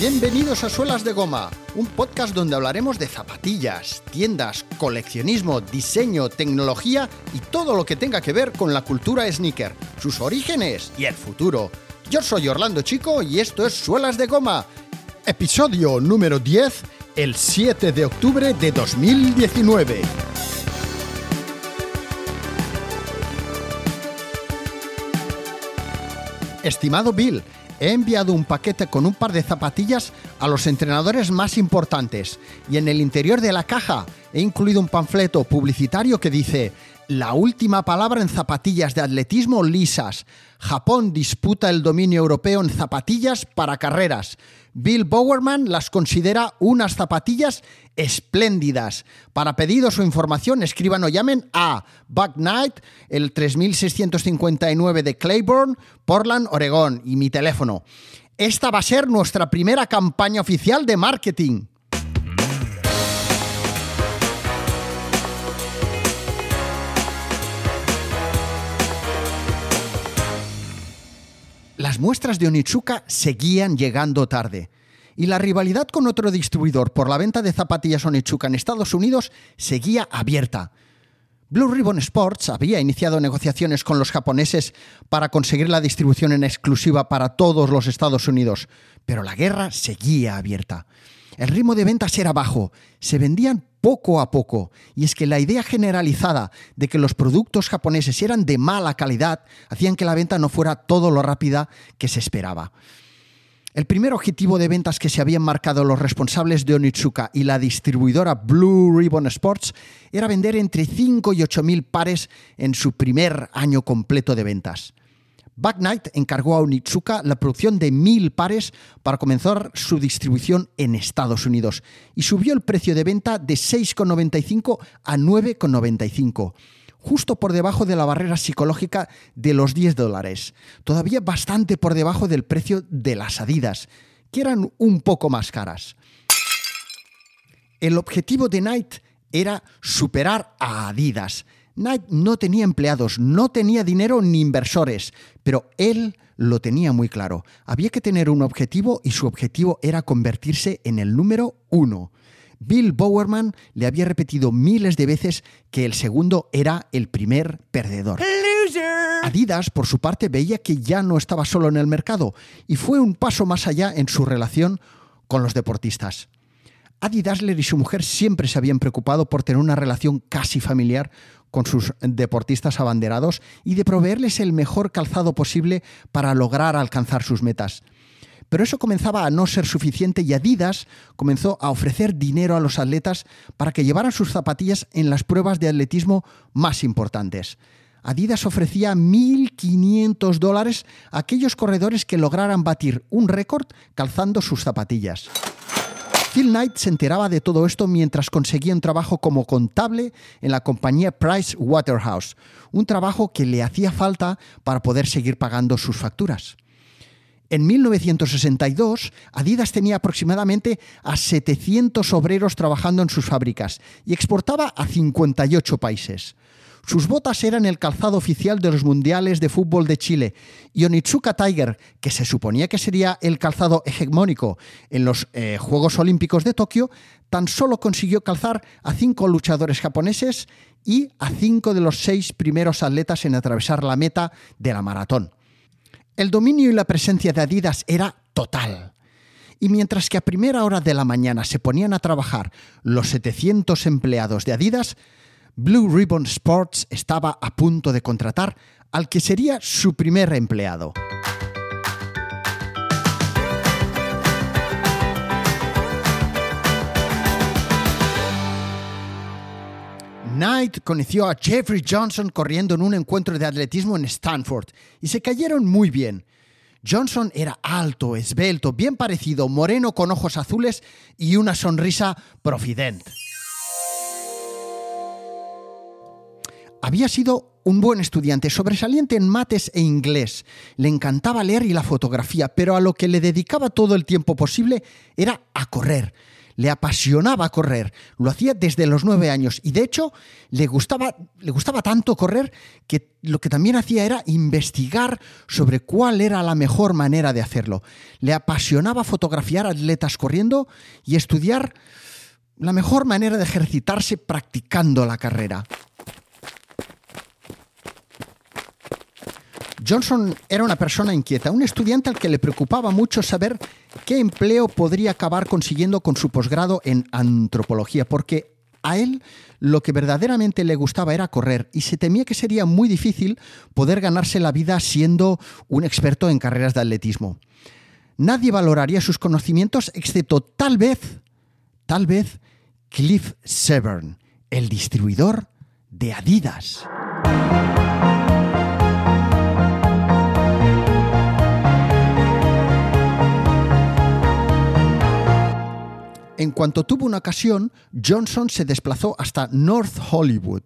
Bienvenidos a Suelas de Goma, un podcast donde hablaremos de zapatillas, tiendas, coleccionismo, diseño, tecnología y todo lo que tenga que ver con la cultura sneaker, sus orígenes y el futuro. Yo soy Orlando Chico y esto es Suelas de Goma, episodio número 10, el 7 de octubre de 2019. Estimado Bill, he enviado un paquete con un par de zapatillas a los entrenadores más importantes. Y en el interior de la caja he incluido un panfleto publicitario que dice la última palabra en zapatillas de atletismo lisas. Japón disputa el dominio europeo en zapatillas para carreras. Bill Bowerman las considera unas zapatillas espléndidas. Para pedidos o información, escriban o llamen a Buck Knight, el 3659 de Claiborne, Portland, Oregón, y mi teléfono. Esta va a ser nuestra primera campaña oficial de marketing. Las muestras de Onitsuka seguían llegando tarde. Y la rivalidad con otro distribuidor por la venta de zapatillas Onitsuka en Estados Unidos seguía abierta. Blue Ribbon Sports había iniciado negociaciones con los japoneses para conseguir la distribución en exclusiva para todos los Estados Unidos, pero la guerra seguía abierta. El ritmo de ventas era bajo, se vendían poco a poco, y es que la idea generalizada de que los productos japoneses eran de mala calidad hacían que la venta no fuera todo lo rápida que se esperaba. El primer objetivo de ventas que se habían marcado los responsables de Onitsuka y la distribuidora Blue Ribbon Sports era vender entre 5 y 8 mil pares en su primer año completo de ventas. Back Knight encargó a Onitsuka la producción de mil pares para comenzar su distribución en Estados Unidos y subió el precio de venta de 6,95 a 9,95 justo por debajo de la barrera psicológica de los 10 dólares, todavía bastante por debajo del precio de las Adidas, que eran un poco más caras. El objetivo de Knight era superar a Adidas, Knight no tenía empleados, no tenía dinero ni inversores, pero él lo tenía muy claro. Había que tener un objetivo y su objetivo era convertirse en el número uno. Bill Bowerman le había repetido miles de veces que el segundo era el primer perdedor. Adidas, por su parte, veía que ya no estaba solo en el mercado y fue un paso más allá en su relación con los deportistas. Adi Dassler y su mujer siempre se habían preocupado por tener una relación casi familiar con sus deportistas abanderados y de proveerles el mejor calzado posible para lograr alcanzar sus metas. Pero eso comenzaba a no ser suficiente y Adidas comenzó a ofrecer dinero a los atletas para que llevaran sus zapatillas en las pruebas de atletismo más importantes. Adidas ofrecía 1.500 dólares a aquellos corredores que lograran batir un récord calzando sus zapatillas. Phil Knight se enteraba de todo esto mientras conseguía un trabajo como contable en la compañía Price Waterhouse, un trabajo que le hacía falta para poder seguir pagando sus facturas. En 1962, Adidas tenía aproximadamente a 700 obreros trabajando en sus fábricas y exportaba a 58 países. Sus botas eran el calzado oficial de los Mundiales de Fútbol de Chile y Onitsuka Tiger, que se suponía que sería el calzado hegemónico en los eh, Juegos Olímpicos de Tokio, tan solo consiguió calzar a cinco luchadores japoneses y a cinco de los seis primeros atletas en atravesar la meta de la maratón. El dominio y la presencia de Adidas era total. Y mientras que a primera hora de la mañana se ponían a trabajar los 700 empleados de Adidas, Blue Ribbon Sports estaba a punto de contratar al que sería su primer empleado. Knight conoció a Jeffrey Johnson corriendo en un encuentro de atletismo en Stanford y se cayeron muy bien. Johnson era alto, esbelto, bien parecido, moreno con ojos azules y una sonrisa profidente. Había sido un buen estudiante, sobresaliente en mates e inglés. Le encantaba leer y la fotografía, pero a lo que le dedicaba todo el tiempo posible era a correr. Le apasionaba correr, lo hacía desde los nueve años y de hecho le gustaba, le gustaba tanto correr que lo que también hacía era investigar sobre cuál era la mejor manera de hacerlo. Le apasionaba fotografiar atletas corriendo y estudiar la mejor manera de ejercitarse practicando la carrera. Johnson era una persona inquieta, un estudiante al que le preocupaba mucho saber qué empleo podría acabar consiguiendo con su posgrado en antropología, porque a él lo que verdaderamente le gustaba era correr y se temía que sería muy difícil poder ganarse la vida siendo un experto en carreras de atletismo. Nadie valoraría sus conocimientos excepto tal vez, tal vez, Cliff Severn, el distribuidor de Adidas. En cuanto tuvo una ocasión, Johnson se desplazó hasta North Hollywood.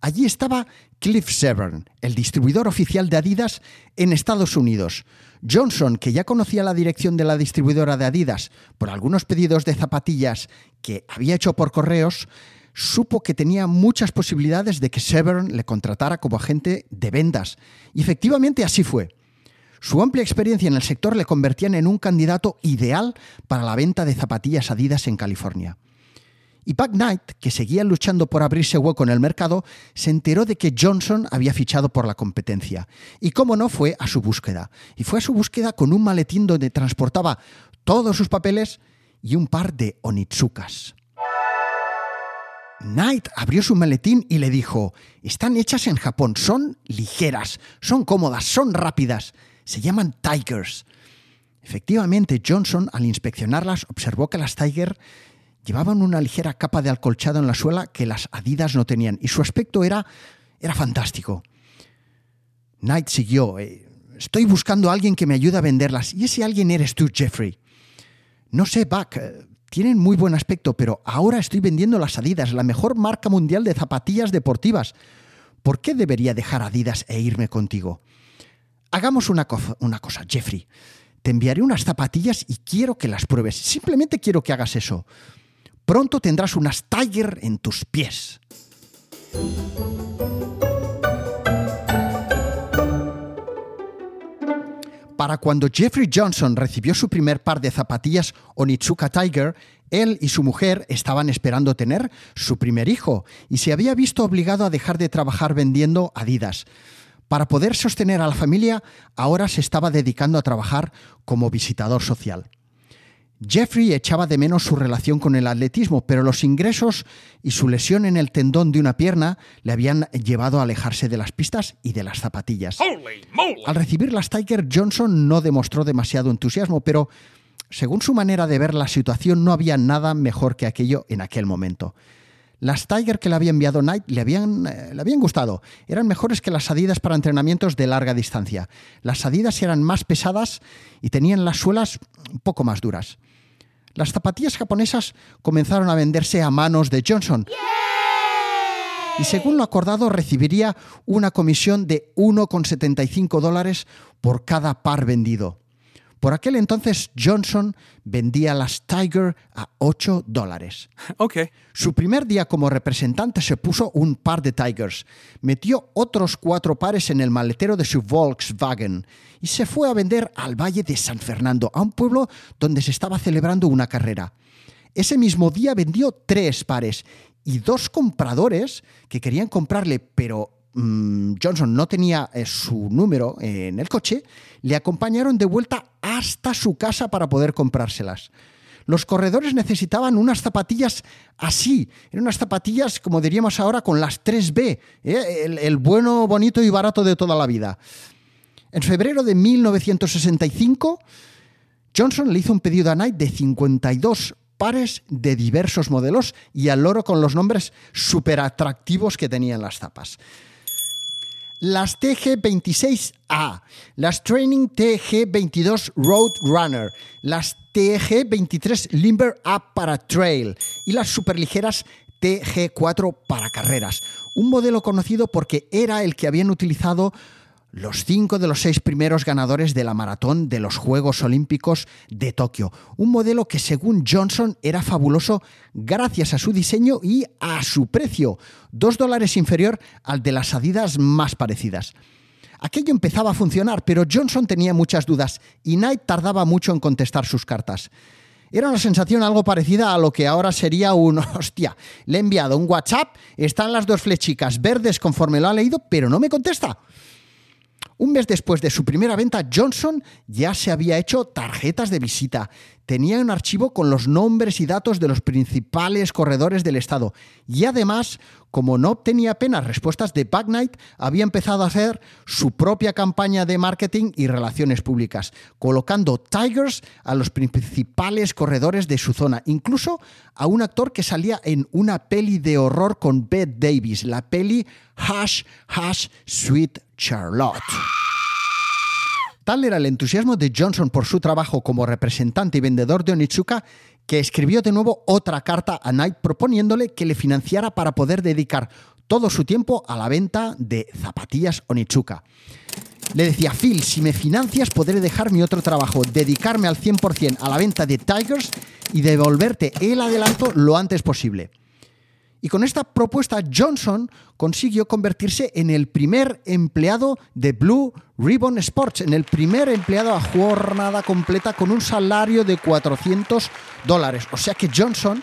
Allí estaba Cliff Severn, el distribuidor oficial de Adidas en Estados Unidos. Johnson, que ya conocía la dirección de la distribuidora de Adidas por algunos pedidos de zapatillas que había hecho por correos, supo que tenía muchas posibilidades de que Severn le contratara como agente de ventas. Y efectivamente así fue. Su amplia experiencia en el sector le convertían en un candidato ideal para la venta de zapatillas Adidas en California. Y Buck Knight, que seguía luchando por abrirse hueco en el mercado, se enteró de que Johnson había fichado por la competencia. Y cómo no, fue a su búsqueda. Y fue a su búsqueda con un maletín donde transportaba todos sus papeles y un par de onitsukas. Knight abrió su maletín y le dijo, están hechas en Japón, son ligeras, son cómodas, son rápidas. Se llaman Tigers. Efectivamente, Johnson, al inspeccionarlas, observó que las Tiger llevaban una ligera capa de alcolchado en la suela que las Adidas no tenían, y su aspecto era, era fantástico. Knight siguió. Eh, estoy buscando a alguien que me ayude a venderlas, y ese alguien eres tú, Jeffrey. No sé, Buck, eh, tienen muy buen aspecto, pero ahora estoy vendiendo las Adidas, la mejor marca mundial de zapatillas deportivas. ¿Por qué debería dejar Adidas e irme contigo? Hagamos una, cosa, Jeffrey. Te enviaré unas zapatillas y quiero que las pruebes. Simplemente quiero que hagas eso. Pronto tendrás unas Tiger en tus pies. Para cuando Jeffrey Johnson recibió su primer par de zapatillas Onitsuka Tiger, él y su mujer estaban esperando tener su primer hijo y se había visto obligado a dejar de trabajar vendiendo Adidas. Para poder sostener a la familia, ahora se estaba dedicando a trabajar como visitador social. Jeffrey echaba de menos su relación con el atletismo, pero los ingresos y su lesión en el tendón de una pierna le habían llevado a alejarse de las pistas y de las zapatillas. Al recibir las Tiger, Johnson no demostró demasiado entusiasmo, pero según su manera de ver la situación no había nada mejor que aquello en aquel momento. Las Tiger que le había enviado Knight le habían, eh, le habían gustado. Eran mejores que las Adidas para entrenamientos de larga distancia. Las Adidas eran más pesadas y tenían las suelas un poco más duras. Las zapatillas japonesas comenzaron a venderse a manos de Johnson. Y según lo acordado, recibiría una comisión de 1,75 dólares por cada par vendido. Por aquel entonces Johnson vendía las Tiger a 8 dólares. Okay. Su primer día como representante se puso un par de Tigers, metió otros cuatro pares en el maletero de su Volkswagen y se fue a vender al Valle de San Fernando, a un pueblo donde se estaba celebrando una carrera. Ese mismo día vendió tres pares y dos compradores que querían comprarle, pero Mm, Johnson no tenía eh, su número en el coche, le acompañaron de vuelta hasta su casa para poder comprárselas. Los corredores necesitaban unas zapatillas así, eran unas zapatillas, como diríamos ahora, con las 3B, ¿eh? el, el bueno, bonito y barato de toda la vida. En febrero de 1965, Johnson le hizo un pedido a Nike de 52 pares de diversos modelos y al loro con los nombres súper atractivos que tenían las zapas las TG26A, las Training TG22 Road Runner, las TG23 Limber A para trail y las superligeras TG4 para carreras. Un modelo conocido porque era el que habían utilizado los cinco de los seis primeros ganadores de la maratón de los Juegos Olímpicos de Tokio. Un modelo que según Johnson era fabuloso gracias a su diseño y a su precio, dos dólares inferior al de las Adidas más parecidas. Aquello empezaba a funcionar, pero Johnson tenía muchas dudas y Knight tardaba mucho en contestar sus cartas. Era una sensación algo parecida a lo que ahora sería un hostia. Le he enviado un WhatsApp, están las dos flechicas verdes conforme lo ha leído, pero no me contesta. Un mes después de su primera venta, Johnson ya se había hecho tarjetas de visita. Tenía un archivo con los nombres y datos de los principales corredores del estado. Y además, como no obtenía apenas respuestas de Back Knight, había empezado a hacer su propia campaña de marketing y relaciones públicas, colocando Tigers a los principales corredores de su zona, incluso a un actor que salía en una peli de horror con Bette Davis, la peli Hush, Hush, Sweet Charlotte. Tal era el entusiasmo de Johnson por su trabajo como representante y vendedor de Onitsuka que escribió de nuevo otra carta a Knight proponiéndole que le financiara para poder dedicar todo su tiempo a la venta de zapatillas Onitsuka. Le decía, Phil, si me financias podré dejar mi otro trabajo, dedicarme al 100% a la venta de Tigers y devolverte el adelanto lo antes posible. Y con esta propuesta Johnson consiguió convertirse en el primer empleado de Blue Ribbon Sports, en el primer empleado a jornada completa con un salario de 400 dólares. O sea que Johnson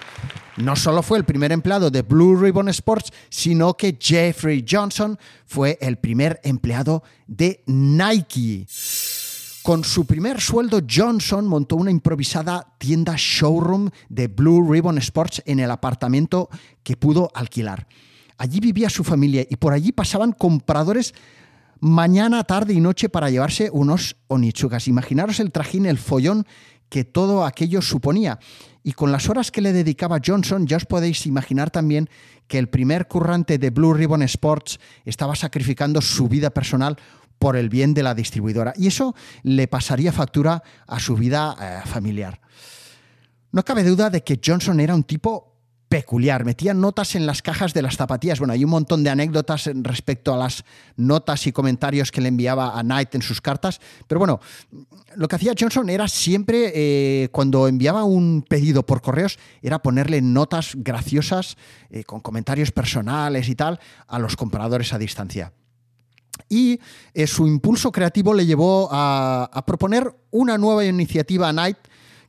no solo fue el primer empleado de Blue Ribbon Sports, sino que Jeffrey Johnson fue el primer empleado de Nike. Con su primer sueldo, Johnson montó una improvisada tienda showroom de Blue Ribbon Sports en el apartamento que pudo alquilar. Allí vivía su familia y por allí pasaban compradores mañana, tarde y noche para llevarse unos onichugas. Imaginaros el trajín, el follón que todo aquello suponía. Y con las horas que le dedicaba Johnson, ya os podéis imaginar también que el primer currante de Blue Ribbon Sports estaba sacrificando su vida personal por el bien de la distribuidora. Y eso le pasaría factura a su vida eh, familiar. No cabe duda de que Johnson era un tipo peculiar. Metía notas en las cajas de las zapatillas. Bueno, hay un montón de anécdotas respecto a las notas y comentarios que le enviaba a Knight en sus cartas. Pero bueno, lo que hacía Johnson era siempre, eh, cuando enviaba un pedido por correos, era ponerle notas graciosas eh, con comentarios personales y tal a los compradores a distancia y eh, su impulso creativo le llevó a, proponer una nueva iniciativa a Knight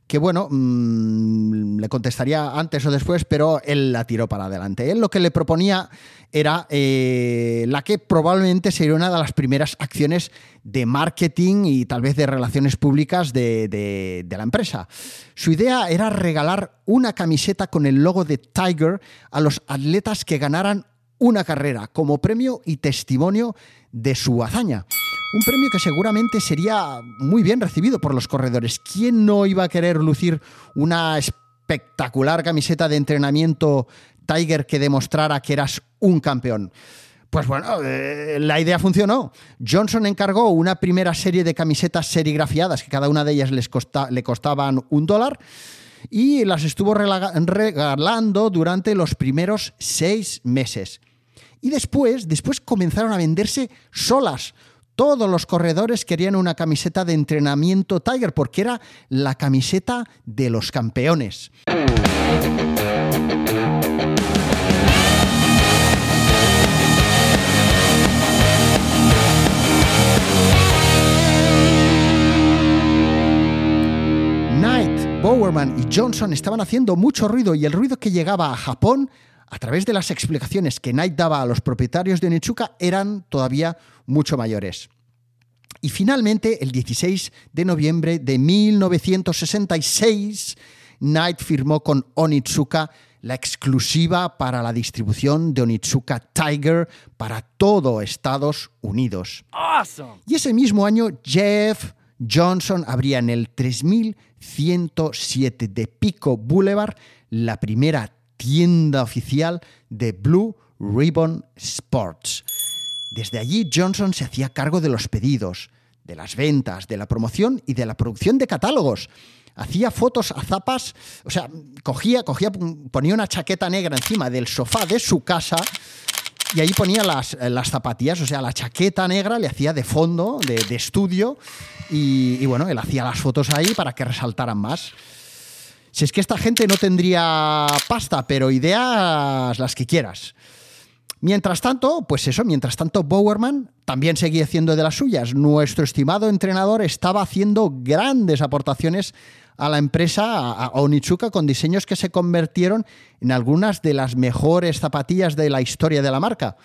que bueno, mm, le contestaría antes o después, pero él la tiró para adelante. Él lo que le proponía era eh, la que probablemente sería una de las primeras acciones de marketing y tal vez de relaciones públicas de, de la empresa. Su idea era regalar una camiseta con el logo de Tiger a los atletas que ganaran una carrera como premio y testimonio de su hazaña. Un premio que seguramente sería muy bien recibido por los corredores. ¿Quién no iba a querer lucir una espectacular camiseta de entrenamiento Tiger que demostrara que eras un campeón? Pues bueno, eh, la idea funcionó. Johnson encargó una primera serie de camisetas serigrafiadas, que cada una de ellas les le costaban un dólar, y las estuvo regalando durante los primeros seis meses. Y después, después comenzaron a venderse solas. Todos los corredores querían una camiseta de entrenamiento Tiger porque era la camiseta de los campeones. Knight, Bowerman y Johnson estaban haciendo mucho ruido y el ruido que llegaba a Japón a través de las explicaciones que Knight daba a los propietarios de Nichuka eran todavía mucho mayores. Y finalmente, el 16 de noviembre de 1966, Knight firmó con Onitsuka la exclusiva para la distribución de Onitsuka Tiger para todo Estados Unidos. Y ese mismo año, Jeff Johnson abría en el 3107 de Pico Boulevard la primera tienda oficial de Blue Ribbon Sports. Desde allí Johnson se hacía cargo de los pedidos, de las ventas, de la promoción y de la producción de catálogos. Hacía fotos a zapas, o sea, cogía, cogía, ponía una chaqueta negra encima del sofá de su casa y ahí ponía las, las, zapatillas, o sea, la chaqueta negra le hacía de fondo, de, de estudio, y, y, bueno, él hacía las fotos ahí para que resaltaran más. Si es que esta gente no tendría pasta, pero ideas las que quieras. Mientras tanto, pues eso, mientras tanto, Bowerman también seguía haciendo de las suyas. Nuestro estimado entrenador estaba haciendo grandes aportaciones a la empresa, a Onitsuka, con diseños que se convirtieron en algunas de las mejores zapatillas de la historia de la marca.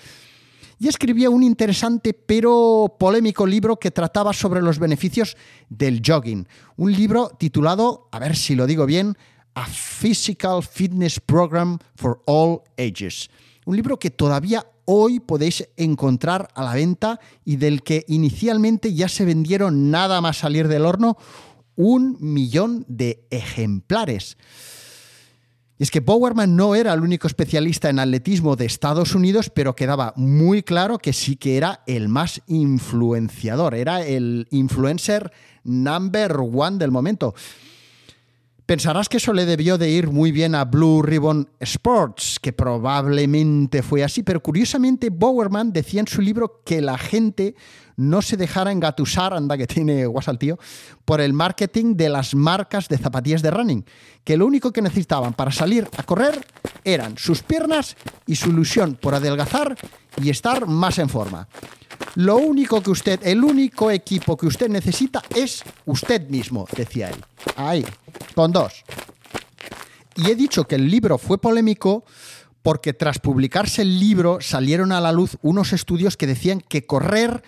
Y escribía un interesante pero polémico libro que trataba sobre los beneficios del jogging. Un libro titulado, a ver si lo digo bien, A Physical Fitness Program for All Ages un libro que todavía hoy podéis encontrar a la venta y del que inicialmente ya se vendieron nada más salir del horno un millón de ejemplares. Y es que Bowerman no era el único especialista en atletismo de Estados Unidos, pero quedaba muy claro que sí que era el más influenciador, era el influencer number one del momento. Pensarás que eso le debió de ir muy bien a Blue Ribbon Sports, que probablemente fue así, pero curiosamente Bowerman decía en su libro que la gente no se dejara engatusar, anda que tiene guasa tío, por el marketing de las marcas de zapatillas de running, que lo único que necesitaban para salir a correr eran sus piernas y su ilusión por adelgazar y estar más en forma. Lo único que usted, el único equipo que usted necesita es usted mismo, decía él. Ahí, con dos. Y he dicho que el libro fue polémico porque tras publicarse el libro salieron a la luz unos estudios que decían que correr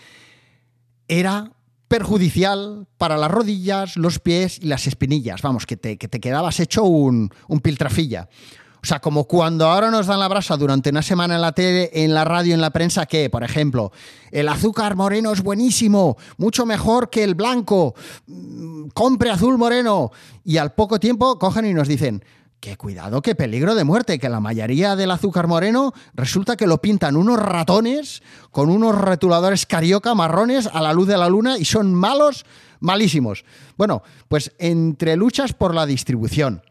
era perjudicial para las rodillas, los pies y las espinillas. Vamos, que te, quedabas hecho un, un piltrafilla. O sea, como cuando ahora nos dan la brasa durante una semana en la tele, en la radio, en la prensa, que, por ejemplo, el azúcar moreno es buenísimo, mucho mejor que el blanco, mm, compre azul moreno. Y al poco tiempo cogen y nos dicen, qué cuidado, qué peligro de muerte, que la mayoría del azúcar moreno resulta que lo pintan unos ratones con unos retuladores carioca marrones a la luz de la luna y son malos, malísimos. Bueno, pues entre luchas por la distribución,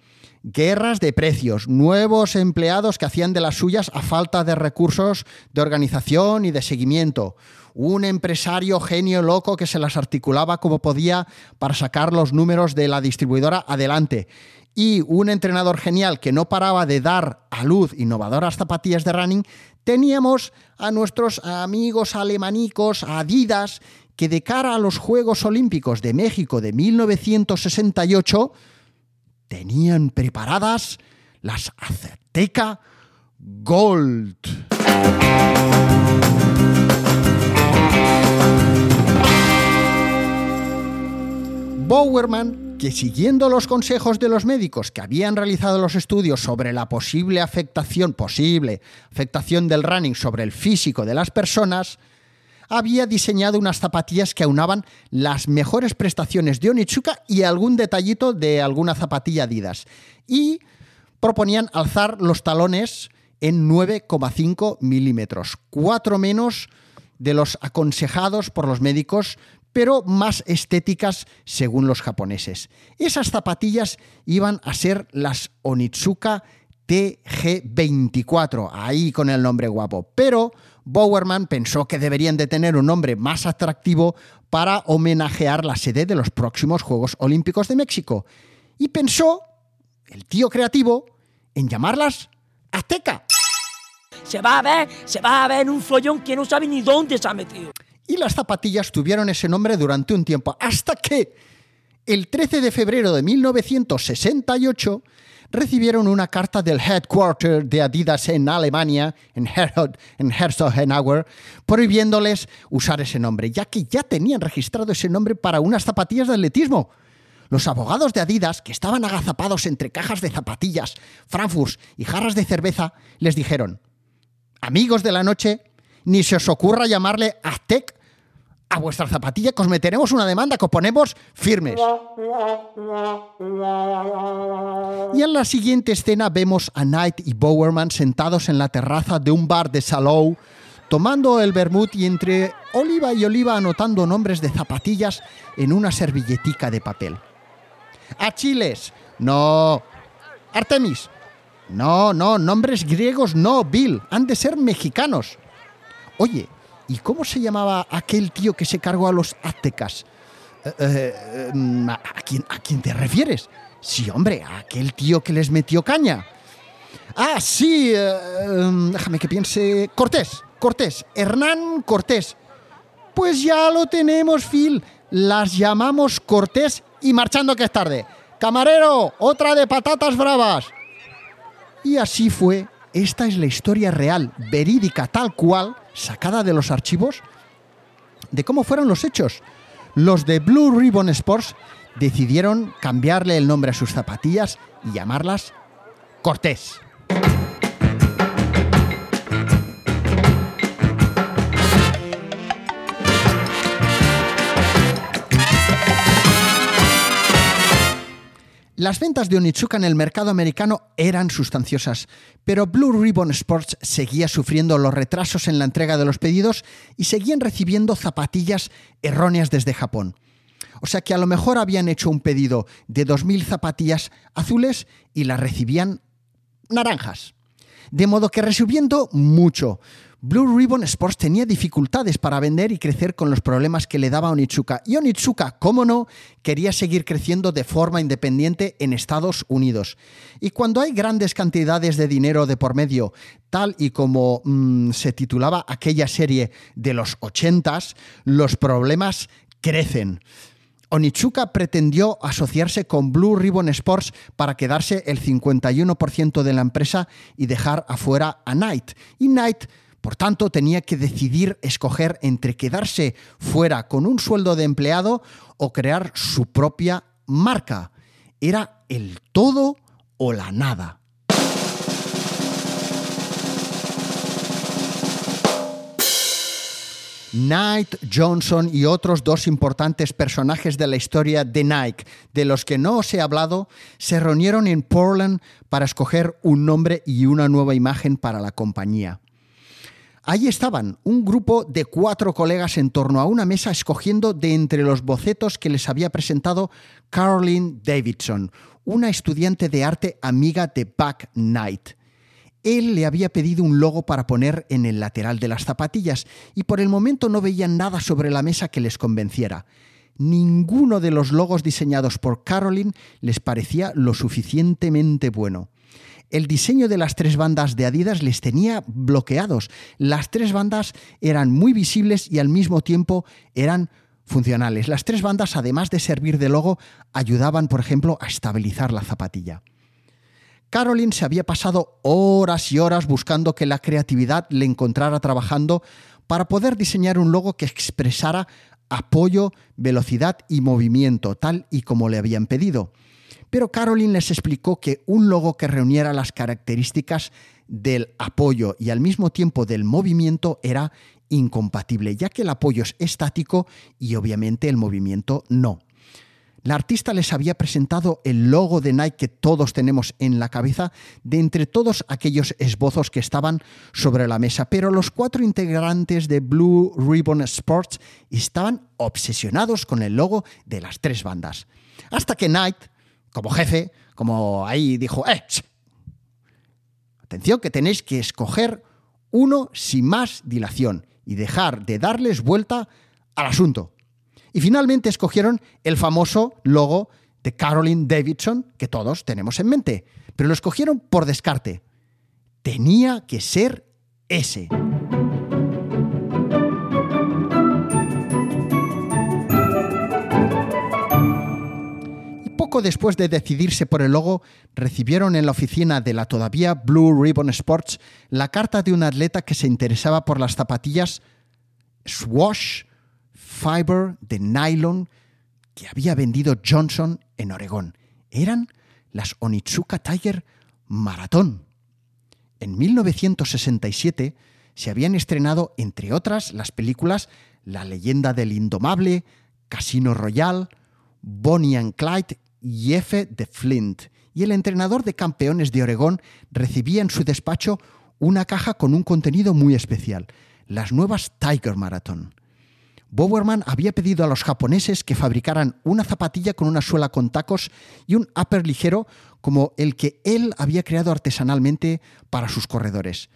guerras de precios, nuevos empleados que hacían de las suyas a falta de recursos de organización y de seguimiento, un empresario genio loco que se las articulaba como podía para sacar los números de la distribuidora adelante y un entrenador genial que no paraba de dar a luz innovadoras zapatillas de running, teníamos a nuestros amigos alemanicos, Adidas, que de cara a los Juegos Olímpicos de México de 1968 tenían preparadas las Azteca Gold. Bowerman, que siguiendo los consejos de los médicos que habían realizado los estudios sobre la posible afectación, posible afectación del running sobre el físico de las personas, había diseñado unas zapatillas que aunaban las mejores prestaciones de Onitsuka y algún detallito de alguna zapatilla Adidas. Y proponían alzar los talones en 9,5 milímetros, cuatro menos de los aconsejados por los médicos, pero más estéticas según los japoneses. Esas zapatillas iban a ser las Onitsuka TG24, ahí con el nombre guapo, pero Bowerman pensó que deberían de tener un nombre más atractivo para homenajear la sede de los próximos Juegos Olímpicos de México. Y pensó, el tío creativo, en llamarlas Azteca. Se va a ver, se va a ver en un follón que no sabe ni dónde se ha metido. Y las zapatillas tuvieron ese nombre durante un tiempo, hasta que el 13 de febrero de 1968 recibieron una carta del headquarter de Adidas en Alemania, en, en Herzogenauer, prohibiéndoles usar ese nombre, ya que ya tenían registrado ese nombre para unas zapatillas de atletismo. Los abogados de Adidas, que estaban agazapados entre cajas de zapatillas, Frankfurt y jarras de cerveza, les dijeron, amigos de la noche, ni se os ocurra llamarle Aztec a vuestra zapatilla que os meteremos una demanda que os ponemos firmes. Y en la siguiente escena vemos a Knight y Bowerman sentados en la terraza de un bar de Salou, tomando el vermut y entre oliva y oliva anotando nombres de zapatillas en una servilletica de papel. Achiles, no. Artemis, no, no, nombres griegos no, Bill, han de ser mexicanos. Oye, ¿y cómo se llamaba aquel tío que se cargó a los aztecas? Eh, eh, ¿a, quién, ¿A quién te refieres? Sí, hombre, a aquel tío que les metió caña. Ah, sí, eh, em, déjame que piense. Cortés, Cortés, Hernán Cortés. Pues ya lo tenemos, Phil. Las llamamos Cortés y marchando que es tarde. Camarero, otra de patatas bravas. Y así fue. Esta es la historia real, verídica, tal cual, sacada de los archivos, de cómo fueron los hechos. Los de Blue Ribbon Sports decidieron cambiarle el nombre a sus zapatillas y llamarlas Cortés. Las ventas de Onitsuka en el mercado americano eran sustanciosas, pero Blue Ribbon Sports seguía sufriendo los retrasos en la entrega de los pedidos y seguían recibiendo zapatillas erróneas desde Japón. O sea que a lo mejor habían hecho un pedido de 2.000 zapatillas azules y las recibían naranjas. De modo que resumiendo mucho, Blue Ribbon Sports tenía dificultades para vender y crecer con los problemas que le daba Onitsuka. Y Onitsuka, cómo no, quería seguir creciendo de forma independiente en Estados Unidos. Y cuando hay grandes cantidades de dinero de por medio, tal y como mm, se titulaba aquella serie de los 80s, los problemas crecen. Onitsuka pretendió asociarse con Blue Ribbon Sports para quedarse el 51% de la empresa y dejar afuera a Knight. Y Knight por tanto, tenía que decidir escoger entre quedarse fuera con un sueldo de empleado o crear su propia marca. Era el todo o la nada. Knight, Johnson y otros dos importantes personajes de la historia de Nike, de los que no os he hablado, se reunieron en Portland para escoger un nombre y una nueva imagen para la compañía. Ahí estaban, un grupo de cuatro colegas en torno a una mesa escogiendo de entre los bocetos que les había presentado Caroline Davidson, una estudiante de arte amiga de Buck Knight. Él le había pedido un logo para poner en el lateral de las zapatillas y por el momento no veían nada sobre la mesa que les convenciera. Ninguno de los logos diseñados por Caroline les parecía lo suficientemente bueno el diseño de las tres bandas de Adidas les tenía bloqueados. Las tres bandas eran muy visibles y al mismo tiempo eran funcionales. Las tres bandas, además de servir de logo, ayudaban, por ejemplo, a estabilizar la zapatilla. Caroline se había pasado horas y horas buscando que la creatividad le encontrara trabajando para poder diseñar un logo que expresara apoyo, velocidad y movimiento, tal y como le habían pedido. Pero Caroline les explicó que un logo que reuniera las características del apoyo y al mismo tiempo del movimiento era incompatible, ya que el apoyo es estático y obviamente el movimiento no. La artista les había presentado el logo de Nike que todos tenemos en la cabeza de entre todos aquellos esbozos que estaban sobre la mesa, pero los cuatro integrantes de Blue Ribbon Sports estaban obsesionados con el logo de las tres bandas. Hasta que Nike como jefe, como ahí dijo, ¡eh! Atención que tenéis que escoger uno sin más dilación y dejar de darles vuelta al asunto. Y finalmente escogieron el famoso logo de Caroline Davidson que todos tenemos en mente, pero lo escogieron por descarte. Tenía que ser ese. Después de decidirse por el logo, recibieron en la oficina de la todavía Blue Ribbon Sports la carta de un atleta que se interesaba por las zapatillas Swash Fiber de nylon que había vendido Johnson en Oregón. Eran las Onitsuka Tiger Maratón. En 1967 se habían estrenado, entre otras, las películas La leyenda del indomable, Casino Royale, Bonnie and Clyde Jefe de Flint, y el entrenador de campeones de Oregón recibía en su despacho una caja con un contenido muy especial, las nuevas Tiger Marathon. Bowerman había pedido a los japoneses que fabricaran una zapatilla con una suela con tacos y un upper ligero como el que él había creado artesanalmente para sus corredores.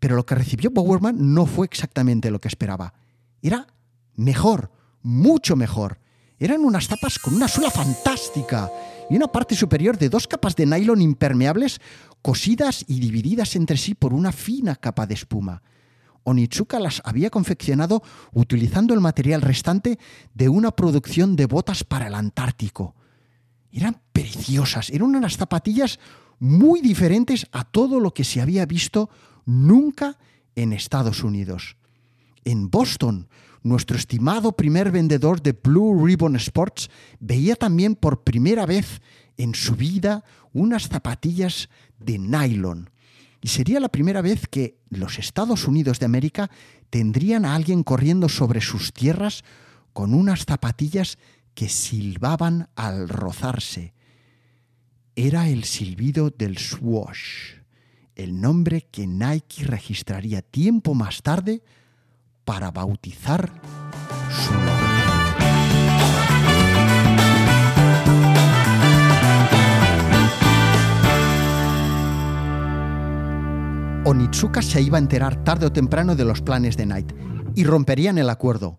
Pero lo que recibió Bowerman no fue exactamente lo que esperaba. Era mejor, mucho mejor. Eran unas tapas con una suela fantástica y una parte superior de dos capas de nylon impermeables cosidas y divididas entre sí por una fina capa de espuma. Onitsuka las había confeccionado utilizando el material restante de una producción de botas para el Antártico. Eran preciosas, eran unas zapatillas muy diferentes a todo lo que se había visto nunca en Estados Unidos. En Boston, nuestro estimado primer vendedor de Blue Ribbon Sports veía también por primera vez en su vida unas zapatillas de nylon y sería la primera vez que los Estados Unidos de América tendrían a alguien corriendo sobre sus tierras con unas zapatillas que silbaban al rozarse. Era el silbido del swoosh, el nombre que Nike registraría tiempo más tarde para bautizar su Onitsuka se iba a enterar tarde o temprano de los planes de Knight y romperían el acuerdo.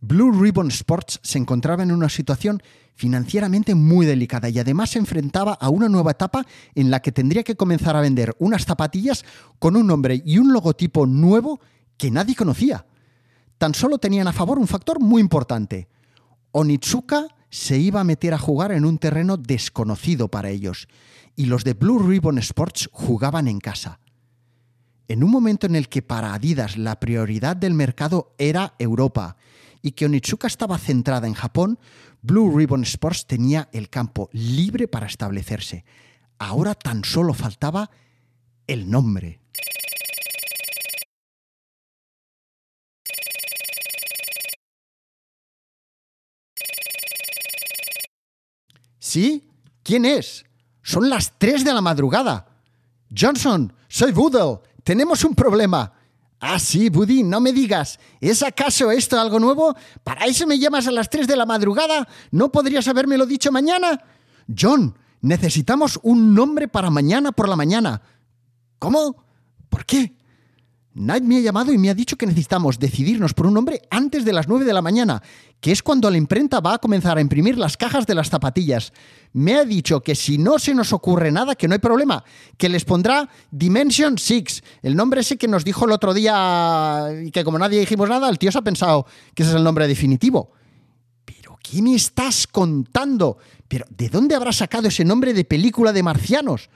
Blue Ribbon Sports se encontraba en una situación financieramente muy delicada y además se enfrentaba a una nueva etapa en la que tendría que comenzar a vender unas zapatillas con un nombre y un logotipo nuevo que nadie conocía. Tan solo tenían a favor un factor muy importante. Onitsuka se iba a meter a jugar en un terreno desconocido para ellos y los de Blue Ribbon Sports jugaban en casa en un momento en el que para Adidas la prioridad del mercado era Europa y que Onitsuka estaba centrada en Japón, Blue Ribbon Sports tenía el campo libre para establecerse. Ahora tan solo faltaba el nombre. ¿Sí? ¿Quién es? Son las 3 de la madrugada. Johnson, soy Boodle. Tenemos un problema. Ah, sí, Buddy, no me digas. ¿Es acaso esto algo nuevo? ¿Para eso me llamas a las 3 de la madrugada? ¿No podrías habérmelo dicho mañana? John, necesitamos un nombre para mañana por la mañana. ¿Cómo? ¿Por qué? Knight me ha llamado y me ha dicho que necesitamos decidirnos por un nombre antes de las 9 de la mañana, que es cuando la imprenta va a comenzar a imprimir las cajas de las zapatillas. Me ha dicho que si no se nos ocurre nada, que no hay problema, que les pondrá Dimension 6, el nombre ese que nos dijo el otro día y que como nadie dijimos nada, el tío se ha pensado que ese es el nombre definitivo. ¿Pero qué me estás contando? ¿Pero de dónde habrá sacado ese nombre de película de marcianos?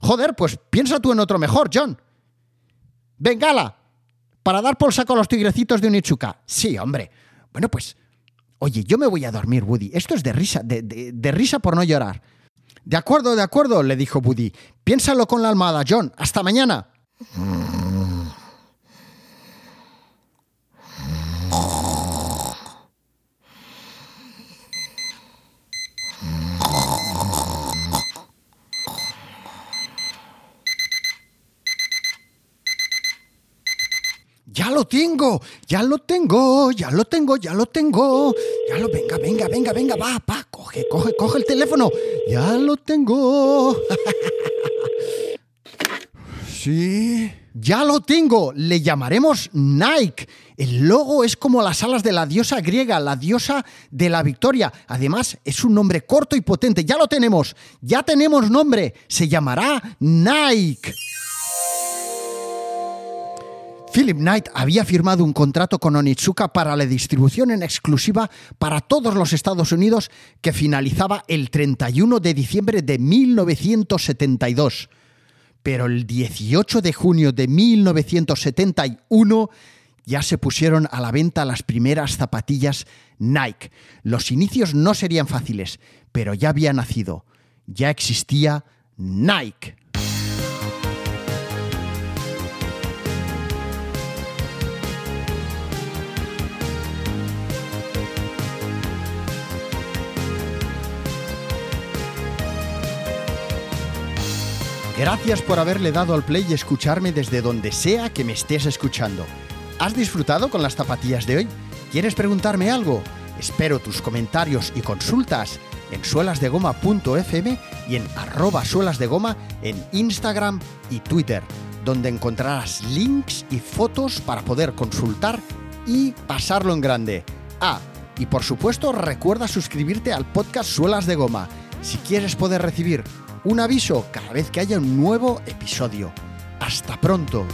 Joder, pues piensa tú en otro mejor, John. Bengala, para dar por saco a los tigrecitos de Unichuka. Sí, hombre. Bueno, pues, oye, yo me voy a dormir, Woody. Esto es de risa, de, de risa por no llorar. De acuerdo, de acuerdo, le dijo Woody. Piénsalo con la almohada, John. Hasta mañana. Lo tengo, ya lo tengo, ya lo tengo, ya lo tengo, ya lo, venga, venga, venga, venga, va, va, coge, coge, coge el teléfono, ya lo tengo. sí, ya lo tengo, le llamaremos Nike. El logo es como las alas de la diosa griega, la diosa de la victoria. Además, es un nombre corto y potente. Ya lo tenemos, ya tenemos nombre. Se llamará Nike. Philip Knight había firmado un contrato con Onitsuka para la distribución en exclusiva para todos los Estados Unidos que finalizaba el 31 de diciembre de 1972. Pero el 18 de junio de 1971 ya se pusieron a la venta las primeras zapatillas Nike. Los inicios no serían fáciles, pero ya había nacido. Ya existía Nike. Gracias por haberle dado al play y escucharme desde donde sea que me estés escuchando. ¿Has disfrutado con las zapatillas de hoy? ¿Quieres preguntarme algo? Espero tus comentarios y consultas en suelasdegoma.fm y en arroba suelasdegoma en Instagram y Twitter, donde encontrarás links y fotos para poder consultar y pasarlo en grande. Ah, y por supuesto recuerda suscribirte al podcast Suelas de Goma. Si quieres poder recibir un aviso cada vez que haya un nuevo episodio. Hasta pronto.